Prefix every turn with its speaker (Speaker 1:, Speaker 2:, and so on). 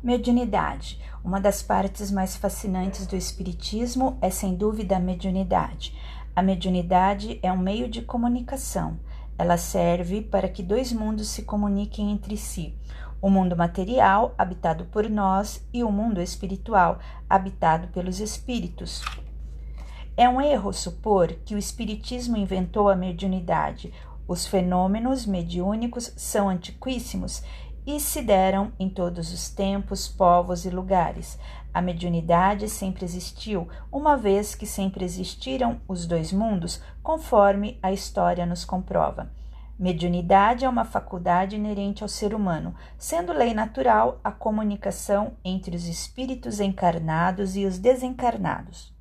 Speaker 1: Mediunidade. Uma das partes mais fascinantes do Espiritismo é, sem dúvida, a mediunidade. A mediunidade é um meio de comunicação. Ela serve para que dois mundos se comuniquem entre si: o mundo material, habitado por nós, e o mundo espiritual, habitado pelos espíritos. É um erro supor que o Espiritismo inventou a mediunidade. Os fenômenos mediúnicos são antiquíssimos e se deram em todos os tempos, povos e lugares. A mediunidade sempre existiu, uma vez que sempre existiram os dois mundos, conforme a história nos comprova. Mediunidade é uma faculdade inerente ao ser humano, sendo lei natural a comunicação entre os espíritos encarnados e os desencarnados.